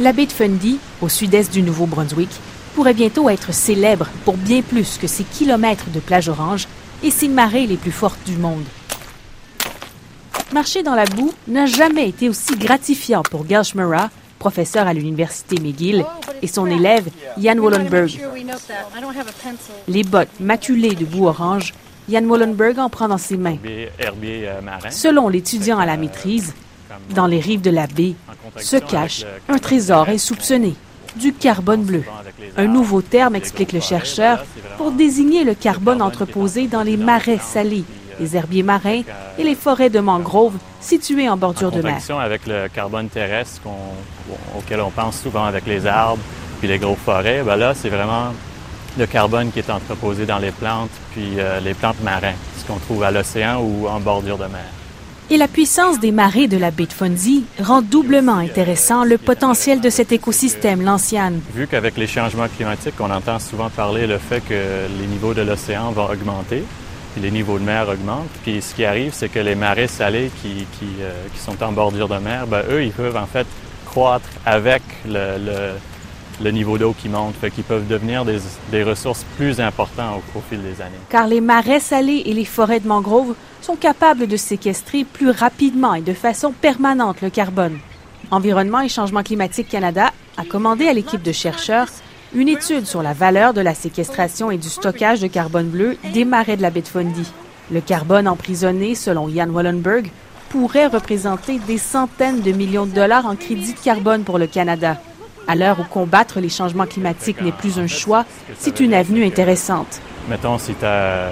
La baie de Fundy, au sud-est du Nouveau-Brunswick, pourrait bientôt être célèbre pour bien plus que ses kilomètres de plage orange et ses marées les plus fortes du monde. Marcher dans la boue n'a jamais été aussi gratifiant pour Gail Schmera, professeur à l'université McGill, et son élève Jan Wallenberg. Les bottes maculées de boue orange, Jan Wallenberg en prend dans ses mains. Selon l'étudiant à la maîtrise, dans les rives de la baie se cache un trésor insoupçonné, du carbone bleu. Un nouveau terme, explique le chercheur, pour désigner le carbone entreposé dans les marais salés, les herbiers marins et les forêts de mangroves situées en bordure de mer. avec le carbone terrestre auquel on pense souvent avec les arbres puis les grosses forêts, ben là, c'est vraiment le carbone qui est entreposé dans les plantes puis euh, les plantes marines, ce qu'on trouve à l'océan ou en bordure de mer. Et la puissance des marées de la baie de Fundy rend doublement intéressant le potentiel de cet écosystème l'ancienne. Vu qu'avec les changements climatiques, on entend souvent parler le fait que les niveaux de l'océan vont augmenter, puis les niveaux de mer augmentent. Puis ce qui arrive, c'est que les marées salées qui, qui, euh, qui, sont en bordure de mer, ben, eux, ils peuvent en fait croître avec le le niveau d'eau qui monte, fait qu'ils peuvent devenir des, ressources plus importantes au, fil des années. Car les marais salés et les forêts de mangroves sont capables de séquestrer plus rapidement et de façon permanente le carbone. Environnement et Changement climatique Canada a commandé à l'équipe de chercheurs une étude sur la valeur de la séquestration et du stockage de carbone bleu des marais de la baie de Fundy. Le carbone emprisonné, selon Jan Wallenberg, pourrait représenter des centaines de millions de dollars en crédit de carbone pour le Canada. À l'heure où combattre les changements climatiques n'est plus un choix, c'est une avenue intéressante. Mettons, si tu as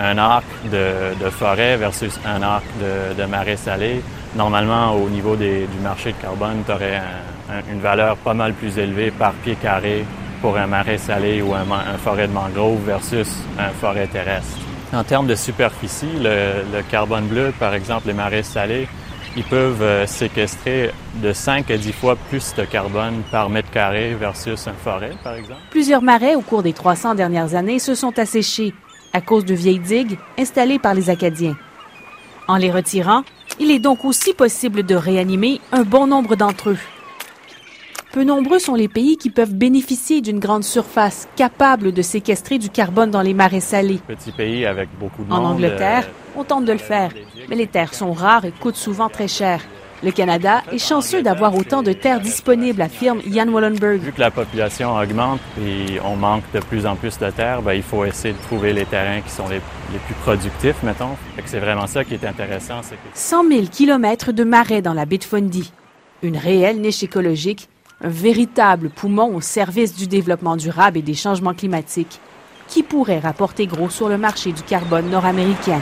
un, arc de, forêt versus un arc de, de marais salé, normalement, au niveau du marché de carbone, tu aurais un, un, une valeur pas mal plus élevée par pied carré pour un marais salé ou un, un forêt de mangrove versus un forêt terrestre. En termes de superficie, le, le carbone bleu, par exemple, les marais salés, ils peuvent euh, séquestrer de 5 à 10 fois plus de carbone par mètre carré versus une forêt, par exemple. Plusieurs marais au cours des 300 dernières années se sont asséchés à cause de vieilles digues installées par les Acadiens. En les retirant, il est donc aussi possible de réanimer un bon nombre d'entre eux. Peu nombreux sont les pays qui peuvent bénéficier d'une grande surface capable de séquestrer du carbone dans les marais salés. Petit pays avec beaucoup de En monde, Angleterre, euh, on tente de le faire, mais les terres sont rares et coûtent souvent très cher. Le Canada est chanceux d'avoir autant de terres disponibles, affirme Jan Wallenberg. Vu que la population augmente et on manque de plus en plus de terres, ben, il faut essayer de trouver les terrains qui sont les, les plus productifs, mettons. C'est vraiment ça qui est intéressant. c'est que 100 000 kilomètres de marais dans la baie de Fundy. Une réelle niche écologique, un véritable poumon au service du développement durable et des changements climatiques, qui pourrait rapporter gros sur le marché du carbone nord-américain.